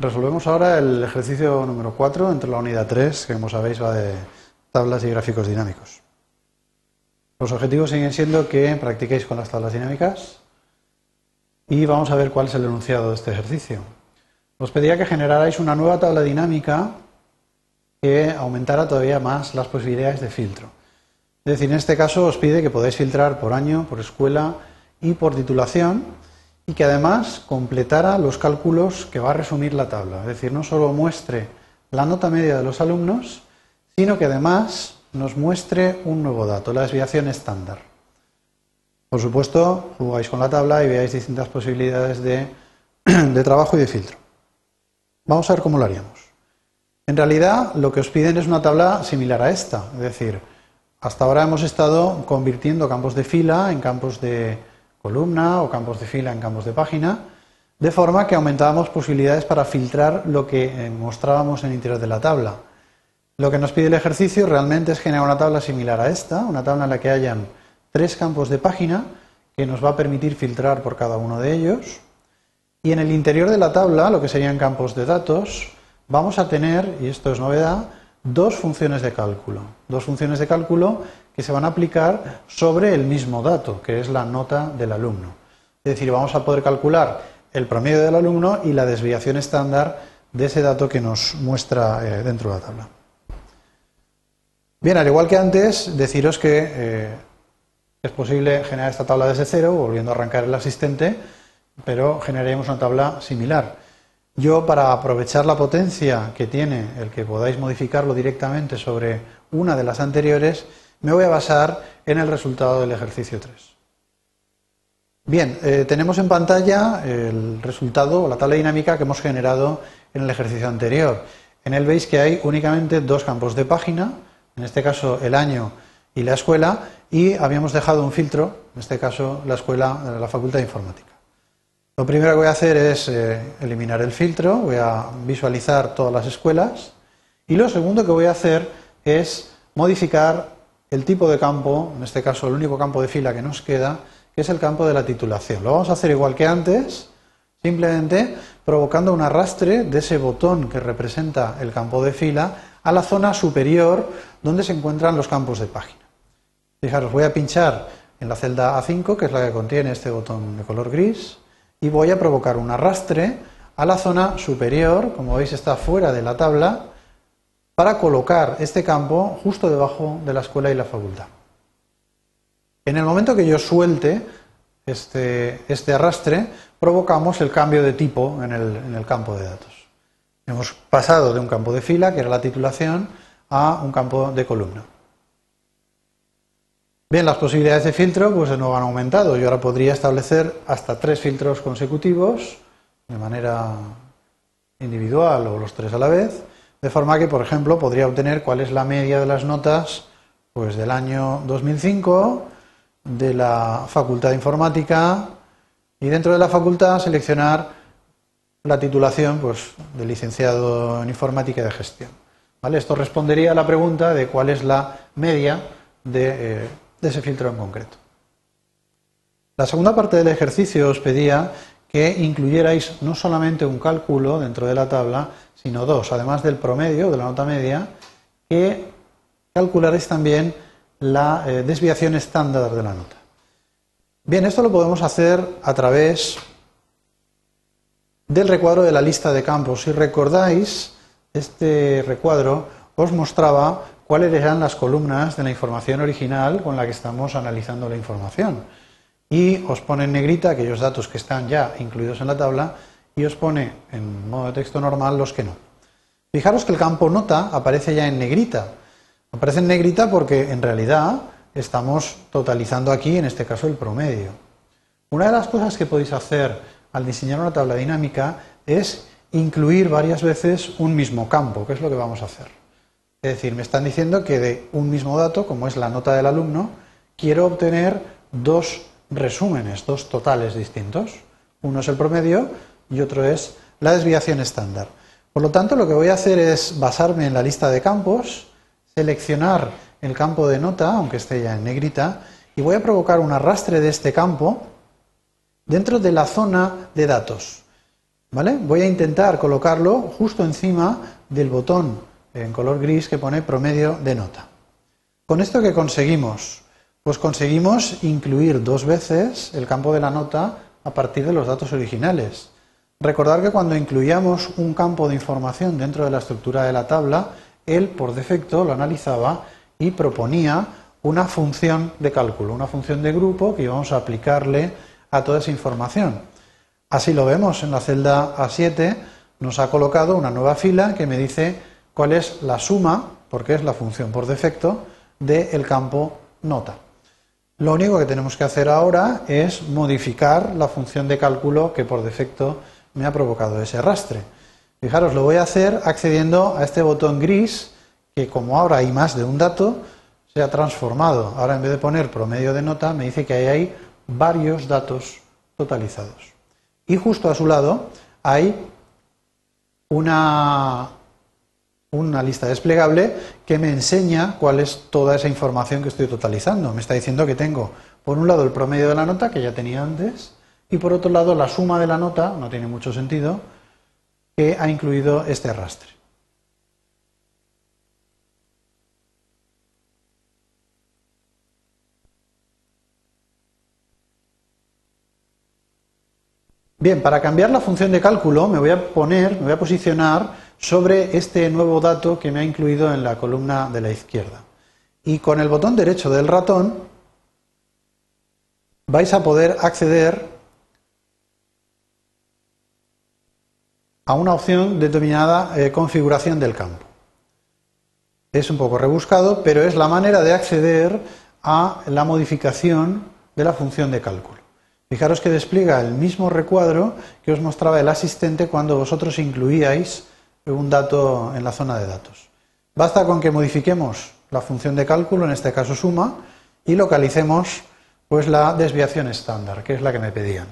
Resolvemos ahora el ejercicio número 4 entre la unidad 3, que como sabéis va de tablas y gráficos dinámicos. Los objetivos siguen siendo que practiquéis con las tablas dinámicas y vamos a ver cuál es el enunciado de este ejercicio. Os pedía que generarais una nueva tabla dinámica que aumentara todavía más las posibilidades de filtro. Es decir, en este caso os pide que podáis filtrar por año, por escuela y por titulación y que además completara los cálculos que va a resumir la tabla. Es decir, no solo muestre la nota media de los alumnos, sino que además nos muestre un nuevo dato, la desviación estándar. Por supuesto, jugáis con la tabla y veáis distintas posibilidades de, de trabajo y de filtro. Vamos a ver cómo lo haríamos. En realidad, lo que os piden es una tabla similar a esta, es decir, hasta ahora hemos estado convirtiendo campos de fila en campos de columna o campos de fila en campos de página, de forma que aumentábamos posibilidades para filtrar lo que eh, mostrábamos en el interior de la tabla. Lo que nos pide el ejercicio realmente es generar una tabla similar a esta, una tabla en la que hayan tres campos de página que nos va a permitir filtrar por cada uno de ellos. Y en el interior de la tabla, lo que serían campos de datos, vamos a tener, y esto es novedad, dos funciones de cálculo. Dos funciones de cálculo que se van a aplicar sobre el mismo dato, que es la nota del alumno. Es decir, vamos a poder calcular el promedio del alumno y la desviación estándar de ese dato que nos muestra eh, dentro de la tabla. Bien, al igual que antes, deciros que eh, es posible generar esta tabla desde cero, volviendo a arrancar el asistente, pero generaremos una tabla similar. Yo, para aprovechar la potencia que tiene el que podáis modificarlo directamente sobre una de las anteriores, me voy a basar en el resultado del ejercicio 3. Bien, eh, tenemos en pantalla el resultado o la tabla dinámica que hemos generado en el ejercicio anterior. En él veis que hay únicamente dos campos de página, en este caso el año y la escuela, y habíamos dejado un filtro, en este caso la escuela, la Facultad de Informática. Lo primero que voy a hacer es eh, eliminar el filtro, voy a visualizar todas las escuelas y lo segundo que voy a hacer es modificar el tipo de campo, en este caso el único campo de fila que nos queda, que es el campo de la titulación. Lo vamos a hacer igual que antes, simplemente provocando un arrastre de ese botón que representa el campo de fila a la zona superior donde se encuentran los campos de página. Fijaros, voy a pinchar en la celda A5, que es la que contiene este botón de color gris, y voy a provocar un arrastre a la zona superior, como veis está fuera de la tabla, para colocar este campo justo debajo de la escuela y la facultad. En el momento que yo suelte este, este arrastre, provocamos el cambio de tipo en el, en el campo de datos. Hemos pasado de un campo de fila, que era la titulación, a un campo de columna. Bien, las posibilidades de filtro pues no han aumentado. Yo ahora podría establecer hasta tres filtros consecutivos de manera individual o los tres a la vez, de forma que, por ejemplo, podría obtener cuál es la media de las notas pues del año 2005 de la Facultad de Informática y dentro de la facultad seleccionar la titulación pues, de licenciado en Informática y de Gestión. ¿Vale? Esto respondería a la pregunta de cuál es la media de eh, de ese filtro en concreto. La segunda parte del ejercicio os pedía que incluyerais no solamente un cálculo dentro de la tabla, sino dos, además del promedio, de la nota media, que calcularéis también la eh, desviación estándar de la nota. Bien, esto lo podemos hacer a través del recuadro de la lista de campos. Si recordáis, este recuadro os mostraba cuáles eran las columnas de la información original con la que estamos analizando la información. Y os pone en negrita aquellos datos que están ya incluidos en la tabla y os pone en modo de texto normal los que no. Fijaros que el campo nota aparece ya en negrita. Aparece en negrita porque en realidad estamos totalizando aquí, en este caso, el promedio. Una de las cosas que podéis hacer al diseñar una tabla dinámica es incluir varias veces un mismo campo, que es lo que vamos a hacer. Es decir, me están diciendo que de un mismo dato, como es la nota del alumno, quiero obtener dos resúmenes, dos totales distintos. Uno es el promedio y otro es la desviación estándar. Por lo tanto, lo que voy a hacer es basarme en la lista de campos, seleccionar el campo de nota, aunque esté ya en negrita, y voy a provocar un arrastre de este campo dentro de la zona de datos. ¿Vale? Voy a intentar colocarlo justo encima del botón en color gris que pone promedio de nota. ¿Con esto qué conseguimos? Pues conseguimos incluir dos veces el campo de la nota a partir de los datos originales. Recordar que cuando incluíamos un campo de información dentro de la estructura de la tabla, él por defecto lo analizaba y proponía una función de cálculo, una función de grupo que íbamos a aplicarle a toda esa información. Así lo vemos en la celda A7, nos ha colocado una nueva fila que me dice cuál es la suma, porque es la función por defecto, del campo nota. Lo único que tenemos que hacer ahora es modificar la función de cálculo que por defecto me ha provocado ese arrastre. Fijaros, lo voy a hacer accediendo a este botón gris que como ahora hay más de un dato, se ha transformado. Ahora en vez de poner promedio de nota, me dice que ahí hay varios datos totalizados. Y justo a su lado hay una, una lista desplegable que me enseña cuál es toda esa información que estoy totalizando. Me está diciendo que tengo, por un lado, el promedio de la nota, que ya tenía antes, y por otro lado, la suma de la nota, no tiene mucho sentido, que ha incluido este arrastre. Bien, para cambiar la función de cálculo me voy a poner, me voy a posicionar sobre este nuevo dato que me ha incluido en la columna de la izquierda. Y con el botón derecho del ratón vais a poder acceder a una opción determinada eh, configuración del campo. Es un poco rebuscado, pero es la manera de acceder a la modificación de la función de cálculo. Fijaros que despliega el mismo recuadro que os mostraba el asistente cuando vosotros incluíais un dato en la zona de datos. Basta con que modifiquemos la función de cálculo, en este caso suma, y localicemos pues la desviación estándar, que es la que me pedían.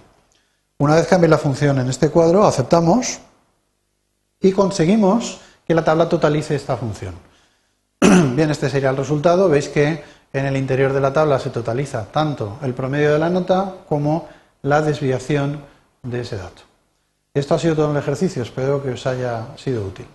Una vez cambie la función en este cuadro, aceptamos y conseguimos que la tabla totalice esta función. Bien, este sería el resultado. Veis que en el interior de la tabla se totaliza tanto el promedio de la nota como la desviación de ese dato. Esto ha sido todo el ejercicio, espero que os haya sido útil.